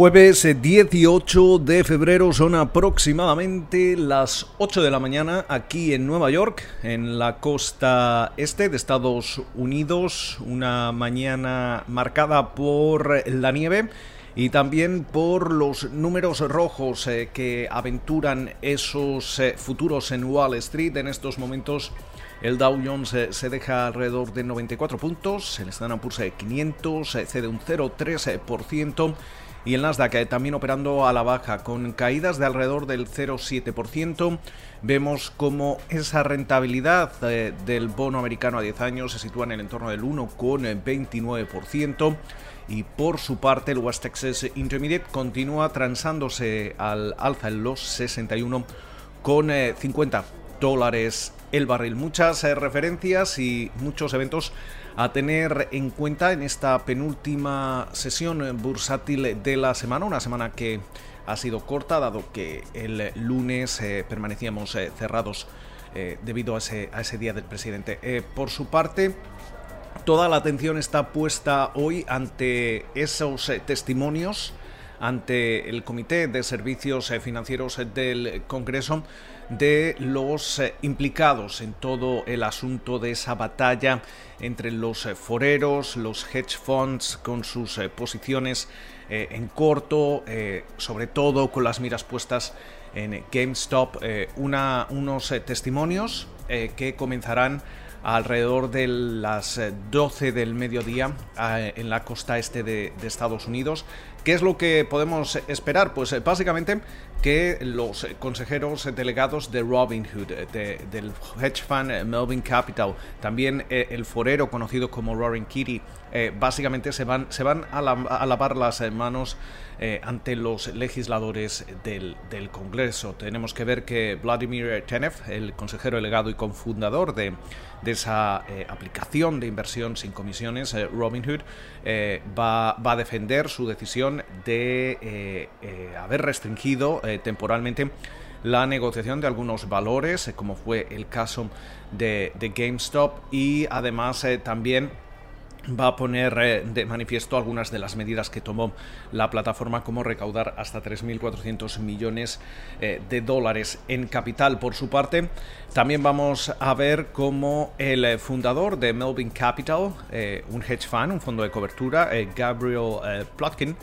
Jueves 18 eh, de febrero son aproximadamente las 8 de la mañana aquí en Nueva York, en la costa este de Estados Unidos, una mañana marcada por la nieve y también por los números rojos eh, que aventuran esos eh, futuros en Wall Street en estos momentos. El Dow Jones se deja alrededor de 94 puntos, el Standard Poor's 500 cede un 0,3% y el Nasdaq eh, también operando a la baja con caídas de alrededor del 0,7%. Vemos como esa rentabilidad eh, del bono americano a 10 años se sitúa en el entorno del 1,29% y por su parte el West Texas Intermediate continúa transándose al alza en los 61 con 50 eh, dólares el barril. Muchas referencias y muchos eventos a tener en cuenta en esta penúltima sesión bursátil de la semana, una semana que ha sido corta dado que el lunes eh, permanecíamos eh, cerrados eh, debido a ese, día del presidente. por su parte, toda la atención está puesta hoy ante esos testimonios ante el Comité de Servicios Financieros del Congreso de los eh, implicados en todo el asunto de esa batalla entre los eh, foreros, los hedge funds con sus eh, posiciones en corto, sobre todo con las miras puestas en GameStop, una, unos testimonios que comenzarán alrededor de las 12 del mediodía en la costa este de, de Estados Unidos. ¿Qué es lo que podemos esperar? Pues básicamente que los consejeros delegados de Robinhood, del hedge fund Melvin Capital, también eh, el forero conocido como Roaring Kitty, eh, básicamente se van, se van a, lavar las manos eh, ante los legisladores del, Congreso. Tenemos que ver que Vladimir Tenev, el consejero delegado y cofundador de, de esa aplicación de inversión sin comisiones, Robinhood, va, va, a defender su decisión de haber restringido eh, temporalmente la negociación de algunos valores, eh, como fue el caso de, GameStop, y además eh, también va a poner eh, de manifiesto algunas de las medidas que tomó la plataforma como recaudar hasta 3.400 millones eh, de dólares en capital por su parte. También vamos a ver cómo el eh, fundador de Melvin Capital, un hedge fund, un fondo de cobertura, Gabriel Plotkin,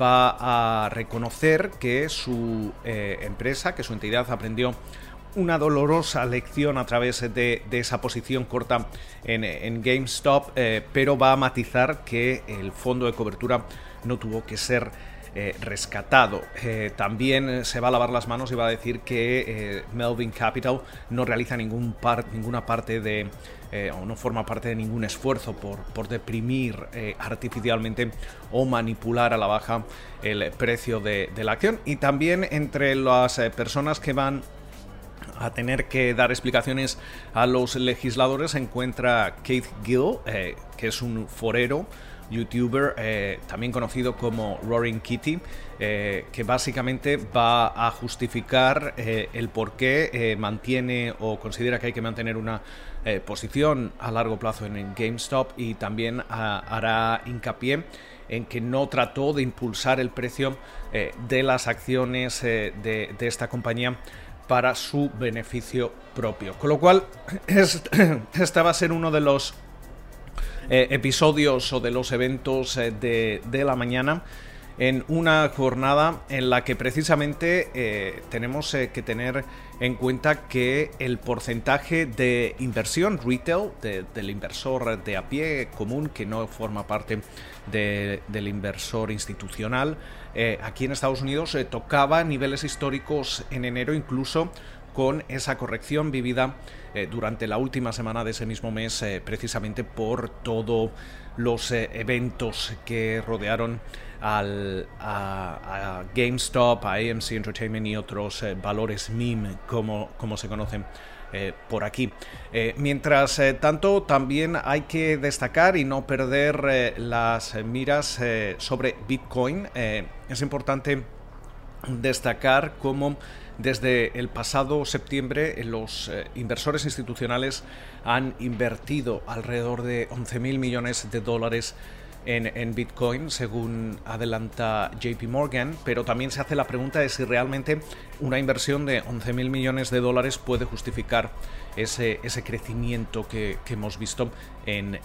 va a reconocer que su empresa, que su entidad aprendió una dolorosa lección a través de, esa posición corta en, GameStop, eh, pero va a matizar que el fondo de cobertura no tuvo que ser eh, rescatado. Eh, también se va a lavar las manos y va a decir que Melvin Capital no realiza ningún ninguna parte de o no forma parte de ningún esfuerzo por, por deprimir artificialmente o manipular a la baja el precio de la acción. Y también entre las personas que van a tener que dar explicaciones a los legisladores se encuentra Keith Gill, eh, que es un forero, youtuber, eh, también conocido como Roaring Kitty, eh, que básicamente va a justificar el por qué mantiene o considera que hay que mantener una posición a largo plazo en GameStop y también hará hincapié en que no trató de impulsar el precio de las acciones de esta compañía para su beneficio propio. Con lo cual, este va a ser uno de los eh, episodios o de los eventos eh, de, la mañana en una jornada en la que precisamente eh, tenemos que tener en cuenta que el porcentaje de inversión retail del inversor de a pie común que no forma parte del inversor institucional eh, aquí en Estados Unidos eh, tocaba niveles históricos en enero incluso con esa corrección vivida eh, durante la última semana de ese mismo mes precisamente por todos los eventos que rodearon al, a, GameStop, a AMC Entertainment y otros valores meme como, como se conocen eh, por aquí. Eh, mientras eh, tanto, también hay que destacar y no perder las miras sobre Bitcoin. es importante destacar cómo desde el pasado septiembre los inversores institucionales han invertido alrededor de 11.000 millones de dólares en, Bitcoin, según adelanta JP Morgan, pero también se hace la pregunta de si realmente una inversión de 11 mil millones de dólares puede justificar ese, ese crecimiento que, hemos visto en,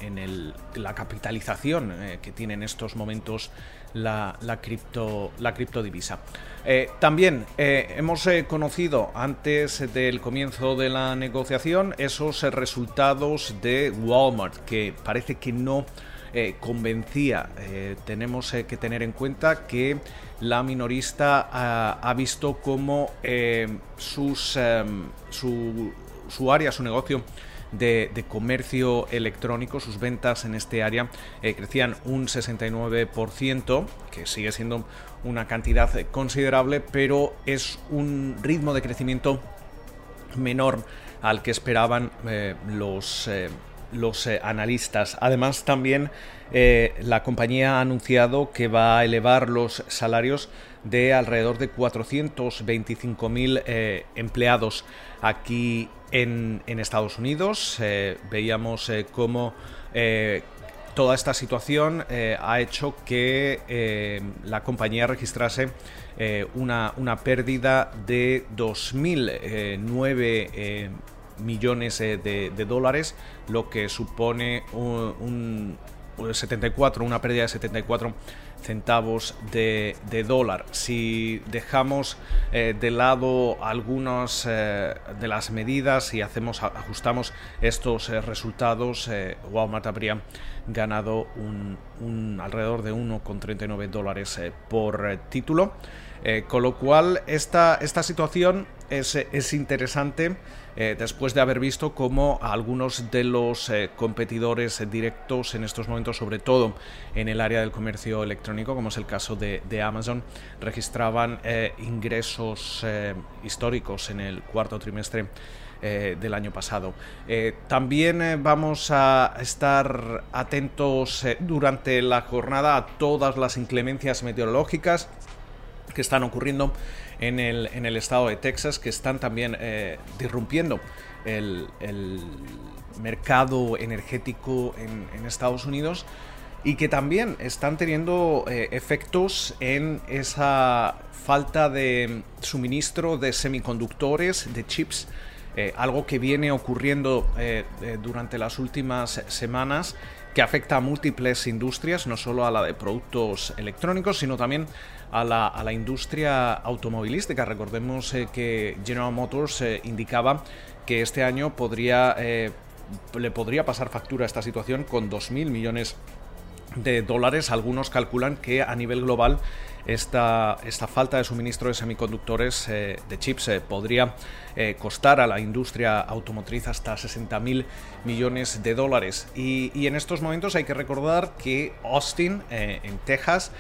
la capitalización eh, que tiene en estos momentos la, la, cripto, la criptodivisa. Eh, también eh, hemos conocido antes del comienzo de la negociación esos resultados de Walmart, que parece que no eh, convencía. Eh, tenemos eh, que tener en cuenta que la minorista ha, visto sus, em, su, área, su negocio de, comercio electrónico, sus ventas en este área crecían un 69%, que sigue siendo una cantidad considerable, pero es un ritmo de crecimiento menor al que esperaban los los eh, analistas. Además, también eh, la compañía ha anunciado que va a elevar los salarios de alrededor de 425.000 eh, empleados aquí en, Estados Unidos. veíamos cómo toda esta situación ha hecho que la compañía registrase una, una, pérdida de 2.009 millones eh, de, dólares, lo que supone un, 74, una pérdida de 74 centavos de, dólar. Si dejamos eh, de lado algunas eh, de las medidas y hacemos ajustamos estos resultados, Walmart habría ganado un, alrededor de 1,39 dólares por título. con lo cual esta, esta situación es, es interesante eh, después de haber visto cómo algunos de los eh, competidores directos en estos momentos, sobre todo en el área del comercio electrónico, como es el caso de, Amazon, registraban eh, ingresos históricos en el cuarto trimestre del año pasado. también vamos a estar atentos durante la jornada a todas las inclemencias meteorológicas que están ocurriendo en el, en el estado de Texas que están también eh, disrumpiendo el, mercado energético en, Estados Unidos y que también están teniendo eh, efectos en esa falta de suministro de semiconductores, de chips, eh, algo que viene ocurriendo durante las últimas semanas que afecta a múltiples industrias, no solo a la de productos electrónicos, sino también a la, industria automovilística. Recordemos eh, que General Motors eh, indicaba que este año eh, le podría pasar factura a esta situación con 2.000 millones de dólares. Algunos calculan que a nivel global esta, esta falta de suministro de semiconductores de chips podría costar a la industria automotriz hasta 60.000 millones de dólares. Y, y, en estos momentos hay que recordar que Austin, en Texas,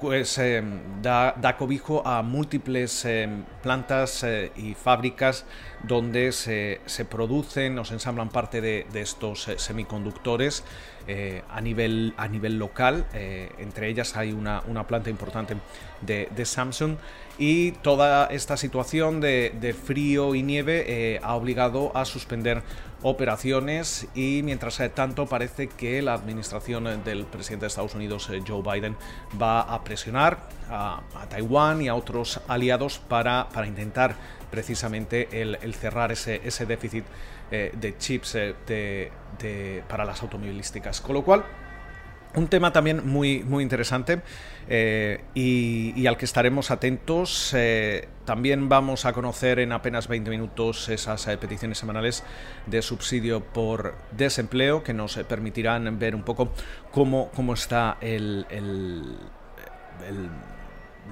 pues em, da, cobijo a múltiples em, plantas eh, y fábricas donde se, producen o se ensamblan parte de, estos eh, semiconductores eh, a, nivel, a nivel local. entre ellas hay una, planta importante de, Samsung y toda esta situación de, frío y nieve ha obligado a suspender operaciones y mientras tanto parece que la administración del presidente de Estados Unidos, eh, Joe Biden, va a presionar a, Taiwán y a otros aliados para, para intentar precisamente el, cerrar ese, ese déficit eh, de chips eh, para las automovilísticas. Con lo cual, un tema también muy, muy interesante eh, y, al que estaremos atentos. Eh, también vamos a conocer en apenas 20 minutos esas eh, peticiones semanales de subsidio por desempleo que nos permitirán ver un poco cómo, cómo está el, el,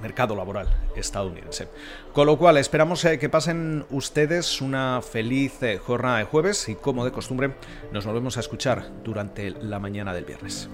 mercado laboral estadounidense. Con lo cual, esperamos que pasen ustedes una feliz jornada de jueves y como de costumbre nos volvemos a escuchar durante la mañana del viernes.